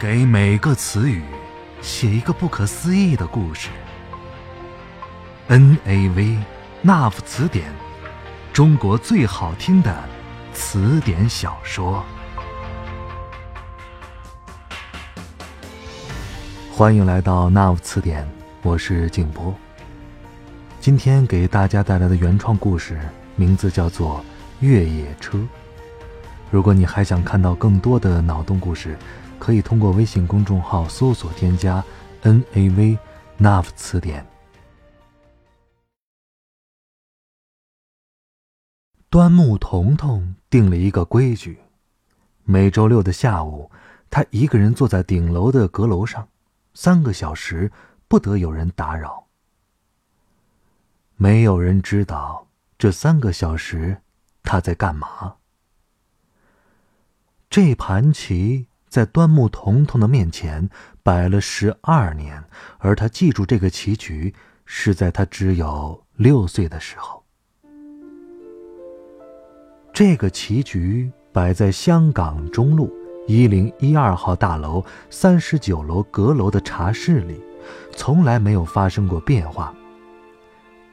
给每个词语写一个不可思议的故事。N A V 那夫词典，中国最好听的词典小说。欢迎来到那夫词典，我是静波。今天给大家带来的原创故事名字叫做《越野车》。如果你还想看到更多的脑洞故事，可以通过微信公众号搜索添加 “n a v nav 词典”。端木彤彤定了一个规矩：每周六的下午，他一个人坐在顶楼的阁楼上，三个小时不得有人打扰。没有人知道这三个小时他在干嘛。这盘棋在端木彤彤的面前摆了十二年，而他记住这个棋局是在他只有六岁的时候。这个棋局摆在香港中路一零一二号大楼三十九楼阁楼的茶室里，从来没有发生过变化。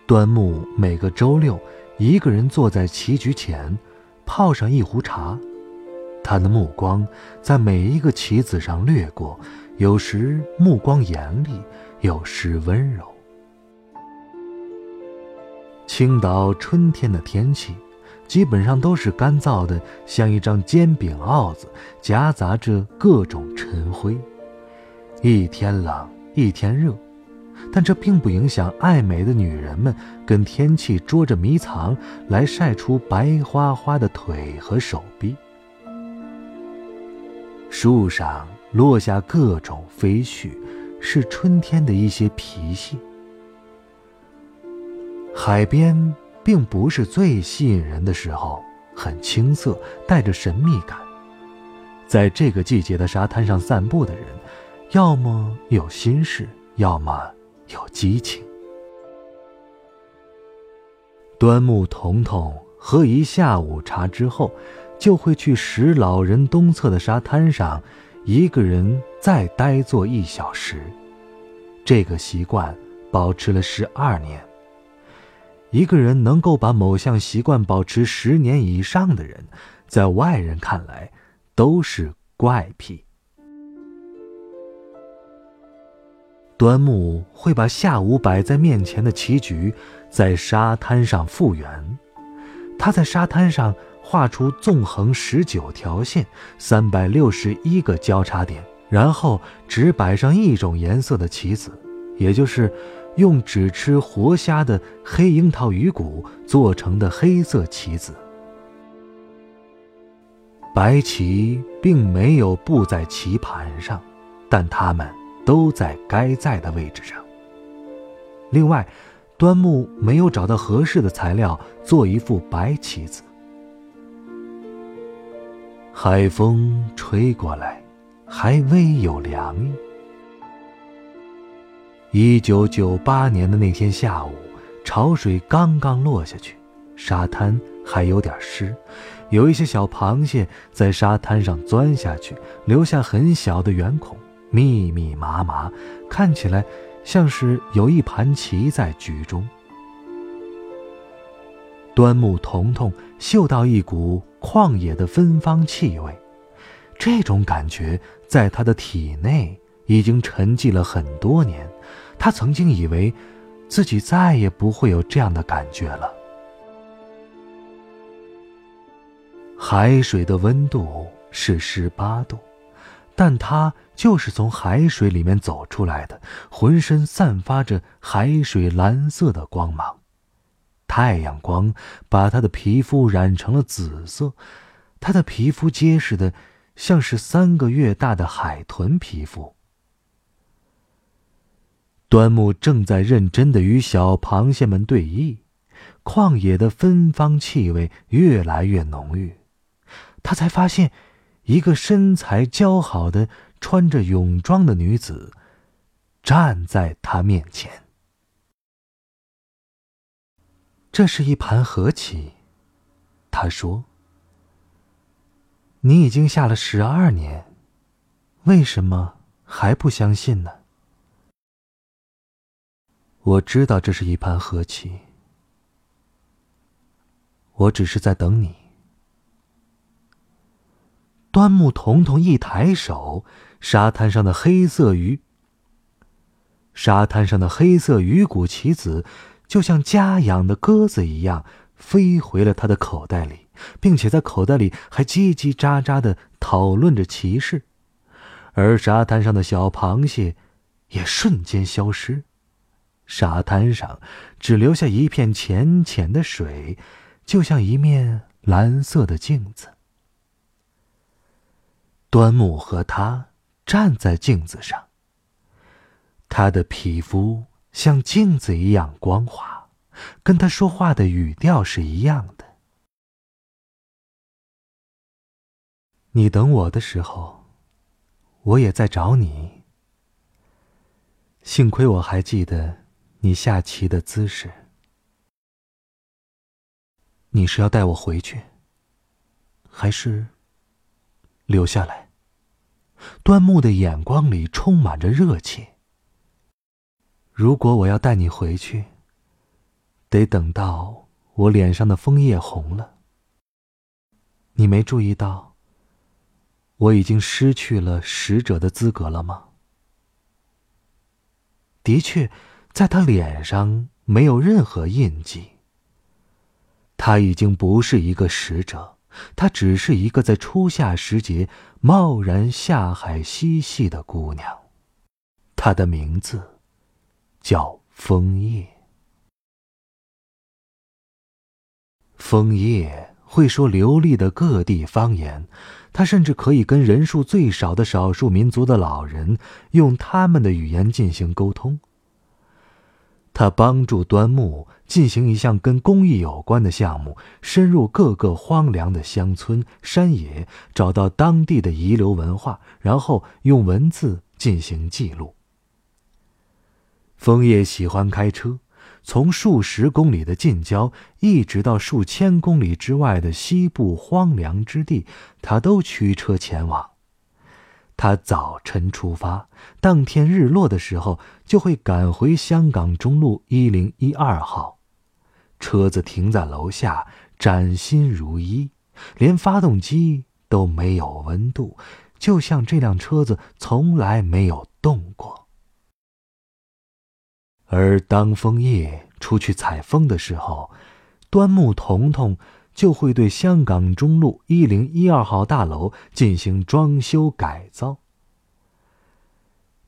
端木每个周六一个人坐在棋局前，泡上一壶茶。他的目光在每一个棋子上掠过，有时目光严厉，有时温柔。青岛春天的天气，基本上都是干燥的，像一张煎饼鏊子，夹杂着各种尘灰。一天冷，一天热，但这并不影响爱美的女人们跟天气捉着迷藏，来晒出白花花的腿和手臂。树上落下各种飞絮，是春天的一些脾气。海边并不是最吸引人的时候，很青涩，带着神秘感。在这个季节的沙滩上散步的人，要么有心事，要么有激情。端木彤彤喝一下午茶之后。就会去石老人东侧的沙滩上，一个人再呆坐一小时。这个习惯保持了十二年。一个人能够把某项习惯保持十年以上的人，在外人看来都是怪癖。端木会把下午摆在面前的棋局在沙滩上复原。他在沙滩上。画出纵横十九条线，三百六十一个交叉点，然后只摆上一种颜色的棋子，也就是用只吃活虾的黑樱桃鱼骨做成的黑色棋子。白棋并没有布在棋盘上，但它们都在该在的位置上。另外，端木没有找到合适的材料做一副白棋子。海风吹过来，还微有凉意。一九九八年的那天下午，潮水刚刚落下去，沙滩还有点湿，有一些小螃蟹在沙滩上钻下去，留下很小的圆孔，密密麻麻，看起来像是有一盘棋在局中。端木彤彤嗅到一股。旷野的芬芳气味，这种感觉在他的体内已经沉寂了很多年。他曾经以为，自己再也不会有这样的感觉了。海水的温度是十八度，但他就是从海水里面走出来的，浑身散发着海水蓝色的光芒。太阳光把他的皮肤染成了紫色，他的皮肤结实的，像是三个月大的海豚皮肤。端木正在认真的与小螃蟹们对弈，旷野的芬芳气味越来越浓郁，他才发现，一个身材姣好的、穿着泳装的女子，站在他面前。这是一盘和棋，他说：“你已经下了十二年，为什么还不相信呢？我知道这是一盘和棋，我只是在等你。端木彤彤一抬手，沙滩上的黑色鱼，沙滩上的黑色鱼骨棋子，就像家养的鸽子一样，飞回了他的口袋里，并且在口袋里还叽叽喳喳的讨论着棋事，而沙滩上的小螃蟹，也瞬间消失。沙滩上只留下一片浅浅的水，就像一面蓝色的镜子。端木和他站在镜子上，他的皮肤像镜子一样光滑，跟他说话的语调是一样的。你等我的时候，我也在找你。幸亏我还记得。你下棋的姿势，你是要带我回去，还是留下来？端木的眼光里充满着热切。如果我要带你回去，得等到我脸上的枫叶红了。你没注意到，我已经失去了使者的资格了吗？的确。在他脸上没有任何印记。他已经不是一个使者，他只是一个在初夏时节贸然下海嬉戏的姑娘。她的名字叫枫叶。枫叶会说流利的各地方言，他甚至可以跟人数最少的少数民族的老人用他们的语言进行沟通。他帮助端木进行一项跟公益有关的项目，深入各个荒凉的乡村山野，找到当地的遗留文化，然后用文字进行记录。枫叶喜欢开车，从数十公里的近郊，一直到数千公里之外的西部荒凉之地，他都驱车前往。他早晨出发，当天日落的时候就会赶回香港中路一零一二号。车子停在楼下，崭新如一，连发动机都没有温度，就像这辆车子从来没有动过。而当枫叶出去采风的时候，端木彤彤。就会对香港中路一零一二号大楼进行装修改造。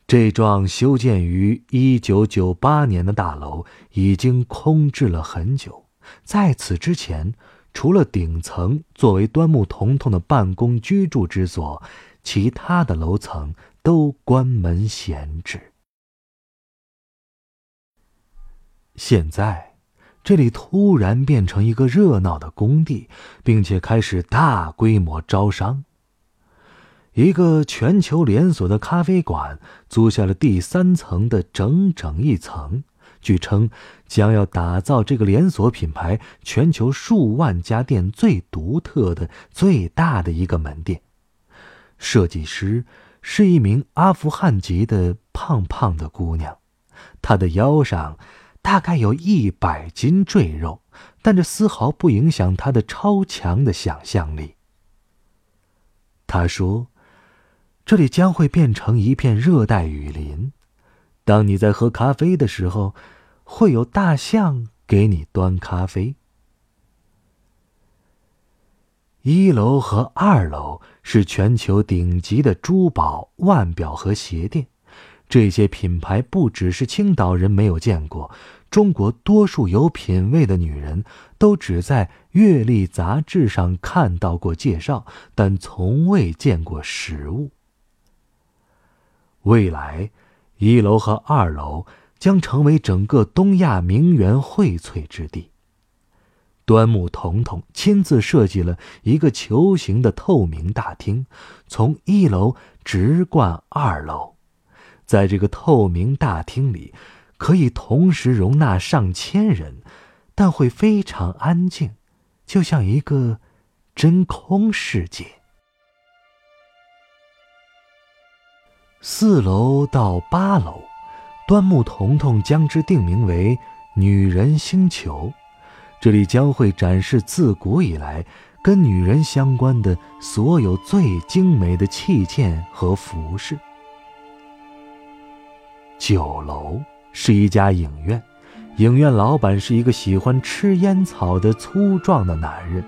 这幢修建于一九九八年的大楼已经空置了很久，在此之前，除了顶层作为端木彤彤的办公居住之所，其他的楼层都关门闲置。现在。这里突然变成一个热闹的工地，并且开始大规模招商。一个全球连锁的咖啡馆租下了第三层的整整一层，据称将要打造这个连锁品牌全球数万家店最独特的、最大的一个门店。设计师是一名阿富汗籍的胖胖的姑娘，她的腰上。大概有一百斤赘肉，但这丝毫不影响他的超强的想象力。他说：“这里将会变成一片热带雨林，当你在喝咖啡的时候，会有大象给你端咖啡。”一楼和二楼是全球顶级的珠宝、腕表和鞋店。这些品牌不只是青岛人没有见过，中国多数有品位的女人都只在阅历杂志上看到过介绍，但从未见过实物。未来，一楼和二楼将成为整个东亚名媛荟萃之地。端木彤彤亲自设计了一个球形的透明大厅，从一楼直贯二楼。在这个透明大厅里，可以同时容纳上千人，但会非常安静，就像一个真空世界。四楼到八楼，端木彤彤将之定名为“女人星球”，这里将会展示自古以来跟女人相关的所有最精美的器件和服饰。九楼是一家影院，影院老板是一个喜欢吃烟草的粗壮的男人，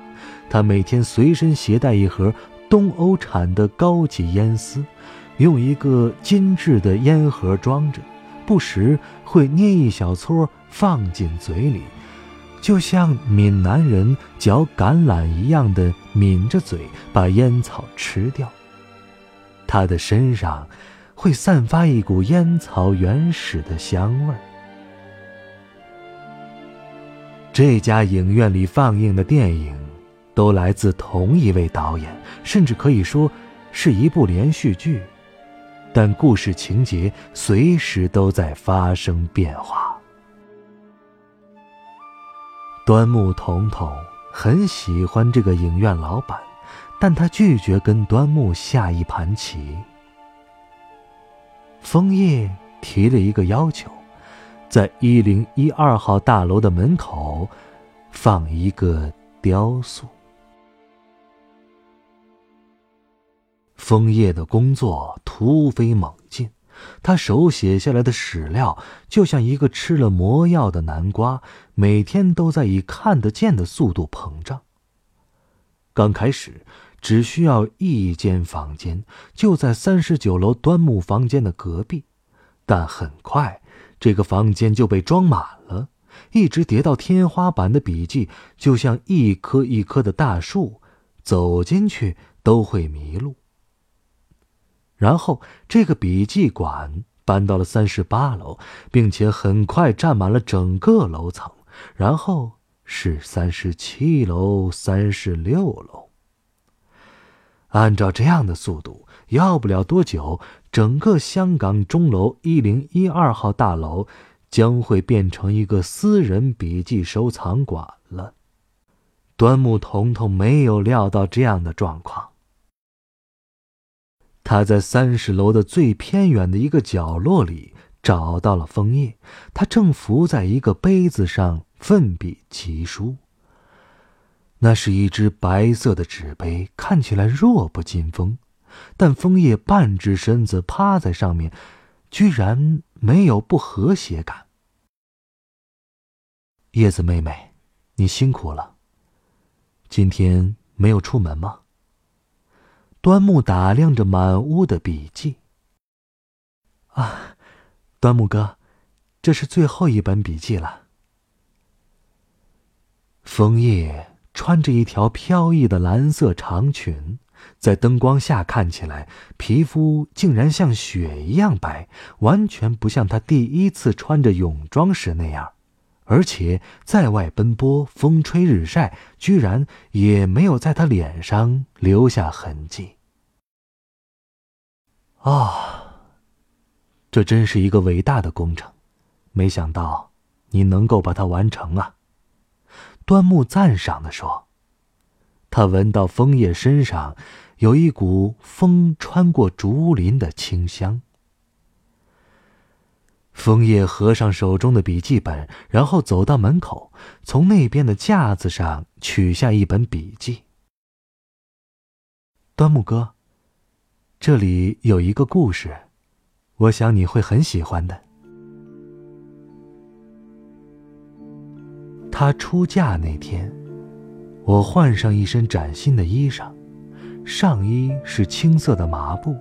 他每天随身携带一盒东欧产的高级烟丝，用一个精致的烟盒装着，不时会捏一小撮放进嘴里，就像闽南人嚼橄榄一样的抿着嘴把烟草吃掉。他的身上。会散发一股烟草原始的香味儿。这家影院里放映的电影，都来自同一位导演，甚至可以说是一部连续剧，但故事情节随时都在发生变化。端木彤彤很喜欢这个影院老板，但他拒绝跟端木下一盘棋。枫叶提了一个要求，在一零一二号大楼的门口放一个雕塑。枫叶的工作突飞猛进，他手写下来的史料就像一个吃了魔药的南瓜，每天都在以看得见的速度膨胀。刚开始。只需要一间房间，就在三十九楼端木房间的隔壁，但很快这个房间就被装满了，一直叠到天花板的笔记就像一棵一棵的大树，走进去都会迷路。然后这个笔记馆搬到了三十八楼，并且很快占满了整个楼层，然后是三十七楼、三十六楼。按照这样的速度，要不了多久，整个香港钟楼一零一二号大楼将会变成一个私人笔记收藏馆了。端木彤彤没有料到这样的状况。他在三十楼的最偏远的一个角落里找到了枫叶，他正伏在一个杯子上奋笔疾书。那是一只白色的纸杯，看起来弱不禁风，但枫叶半只身子趴在上面，居然没有不和谐感。叶子妹妹，你辛苦了。今天没有出门吗？端木打量着满屋的笔记。啊，端木哥，这是最后一本笔记了。枫叶。穿着一条飘逸的蓝色长裙，在灯光下看起来，皮肤竟然像雪一样白，完全不像她第一次穿着泳装时那样。而且在外奔波，风吹日晒，居然也没有在她脸上留下痕迹。啊，这真是一个伟大的工程，没想到你能够把它完成啊！端木赞赏地说：“他闻到枫叶身上有一股风穿过竹林的清香。”枫叶合上手中的笔记本，然后走到门口，从那边的架子上取下一本笔记。端木哥，这里有一个故事，我想你会很喜欢的。她出嫁那天，我换上一身崭新的衣裳，上衣是青色的麻布，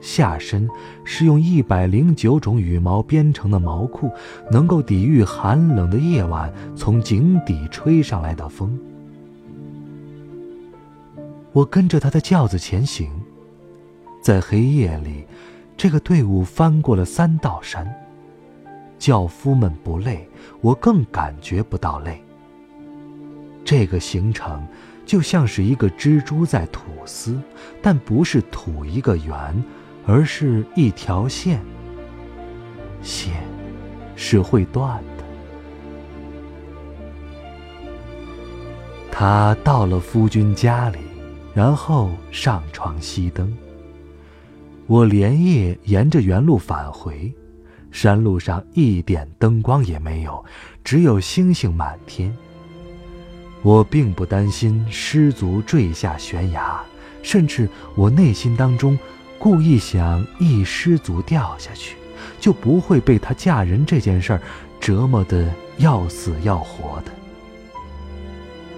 下身是用一百零九种羽毛编成的毛裤，能够抵御寒冷的夜晚从井底吹上来的风。我跟着他的轿子前行，在黑夜里，这个队伍翻过了三道山。轿夫们不累，我更感觉不到累。这个行程就像是一个蜘蛛在吐丝，但不是吐一个圆，而是一条线。线是会断的。他到了夫君家里，然后上床熄灯。我连夜沿着原路返回，山路上一点灯光也没有，只有星星满天。我并不担心失足坠下悬崖，甚至我内心当中故意想一失足掉下去，就不会被她嫁人这件事折磨得要死要活的。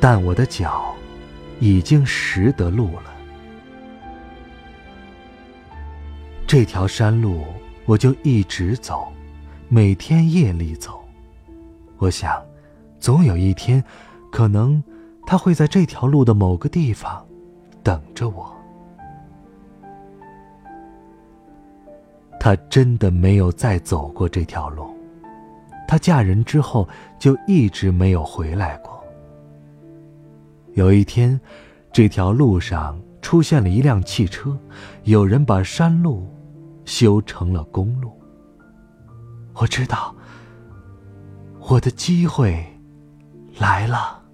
但我的脚已经识得路了。这条山路，我就一直走，每天夜里走。我想，总有一天，可能他会在这条路的某个地方等着我。他真的没有再走过这条路。他嫁人之后就一直没有回来过。有一天，这条路上出现了一辆汽车，有人把山路。修成了公路。我知道，我的机会来了。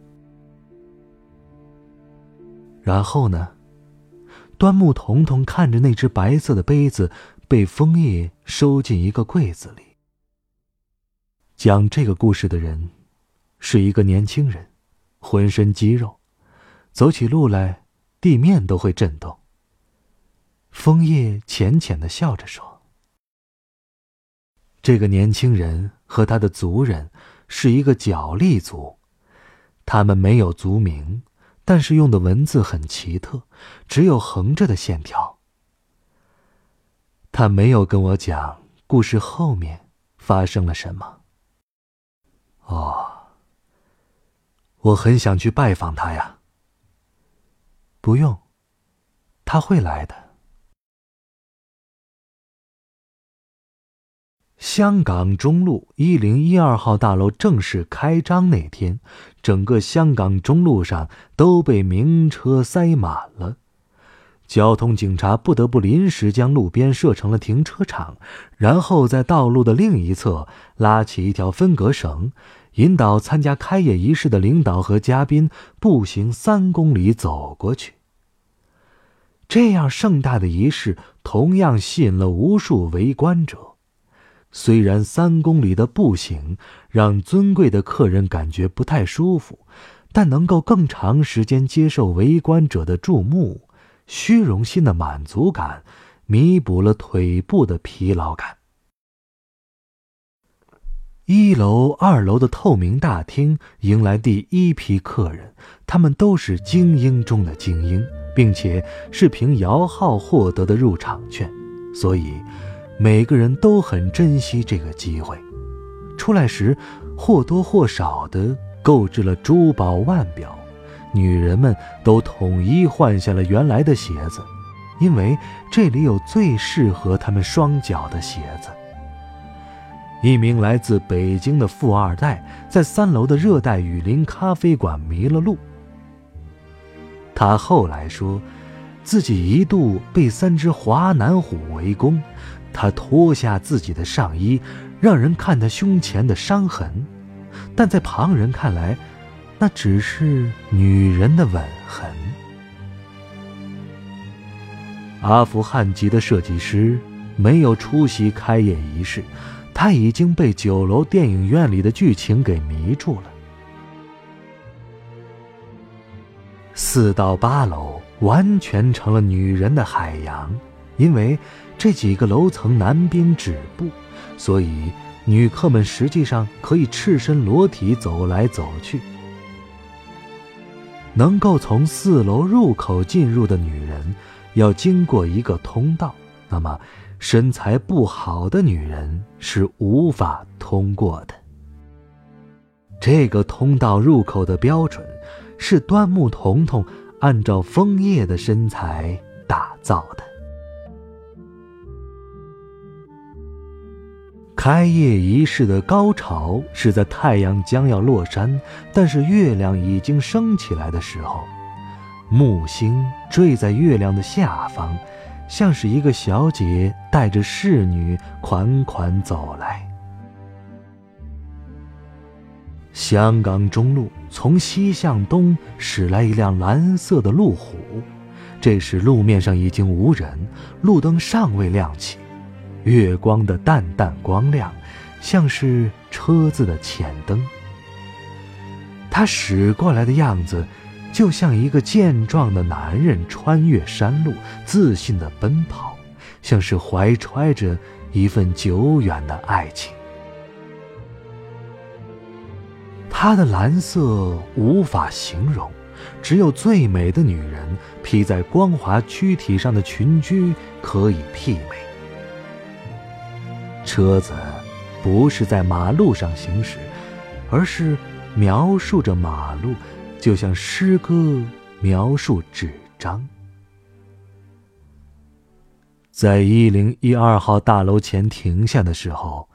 然后呢？端木彤彤看着那只白色的杯子被枫叶收进一个柜子里。讲这个故事的人是一个年轻人，浑身肌肉，走起路来地面都会震动。枫叶浅浅的笑着说：“这个年轻人和他的族人是一个角力族，他们没有族名，但是用的文字很奇特，只有横着的线条。他没有跟我讲故事后面发生了什么。哦，我很想去拜访他呀。不用，他会来的。”香港中路一零一二号大楼正式开张那天，整个香港中路上都被名车塞满了，交通警察不得不临时将路边设成了停车场，然后在道路的另一侧拉起一条分隔绳，引导参加开业仪式的领导和嘉宾步行三公里走过去。这样盛大的仪式，同样吸引了无数围观者。虽然三公里的步行让尊贵的客人感觉不太舒服，但能够更长时间接受围观者的注目，虚荣心的满足感弥补了腿部的疲劳感。一楼、二楼的透明大厅迎来第一批客人，他们都是精英中的精英，并且是凭摇号获得的入场券，所以。每个人都很珍惜这个机会，出来时或多或少的购置了珠宝腕表，女人们都统一换下了原来的鞋子，因为这里有最适合她们双脚的鞋子。一名来自北京的富二代在三楼的热带雨林咖啡馆迷了路。他后来说，自己一度被三只华南虎围攻。他脱下自己的上衣，让人看他胸前的伤痕，但在旁人看来，那只是女人的吻痕。阿富汗籍的设计师没有出席开业仪式，他已经被酒楼电影院里的剧情给迷住了。四到八楼完全成了女人的海洋，因为。这几个楼层南边止步，所以女客们实际上可以赤身裸体走来走去。能够从四楼入口进入的女人，要经过一个通道，那么身材不好的女人是无法通过的。这个通道入口的标准，是端木彤彤按照枫叶的身材打造的。开业仪式的高潮是在太阳将要落山，但是月亮已经升起来的时候。木星坠在月亮的下方，像是一个小姐带着侍女款款走来。香港中路从西向东驶来一辆蓝色的路虎，这时路面上已经无人，路灯尚未亮起，月光的淡淡光亮，像是车子的前灯。他驶过来的样子，就像一个健壮的男人穿越山路，自信的奔跑，像是怀揣着一份久远的爱情。他的蓝色无法形容，只有最美的女人披在光滑躯体上的裙裾可以媲美。车子不是在马路上行驶，而是。描述着马路，就像诗歌描述纸张。在一零一二号大楼前停下的时候，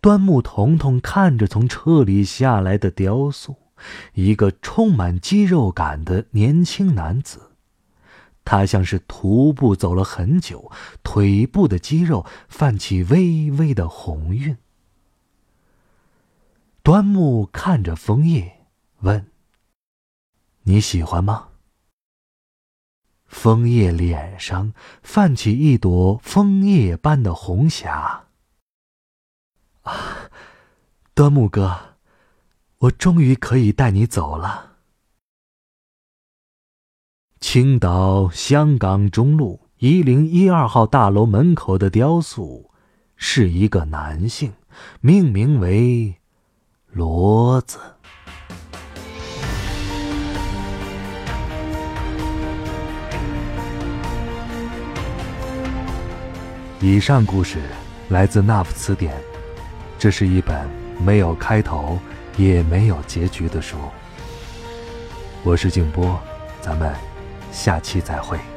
端木彤彤看着从车里下来的雕塑，一个充满肌肉感的年轻男子。他像是徒步走了很久，腿部的肌肉泛起微微的红晕。端木看着枫叶，问：“你喜欢吗？”枫叶脸上泛起一朵枫叶般的红霞。啊，端木哥，我终于可以带你走了。青岛香港中路一零一二号大楼门口的雕塑，是一个男性，命名为。骡子。以上故事来自《那夫词典》，这是一本没有开头也没有结局的书。我是静波，咱们下期再会。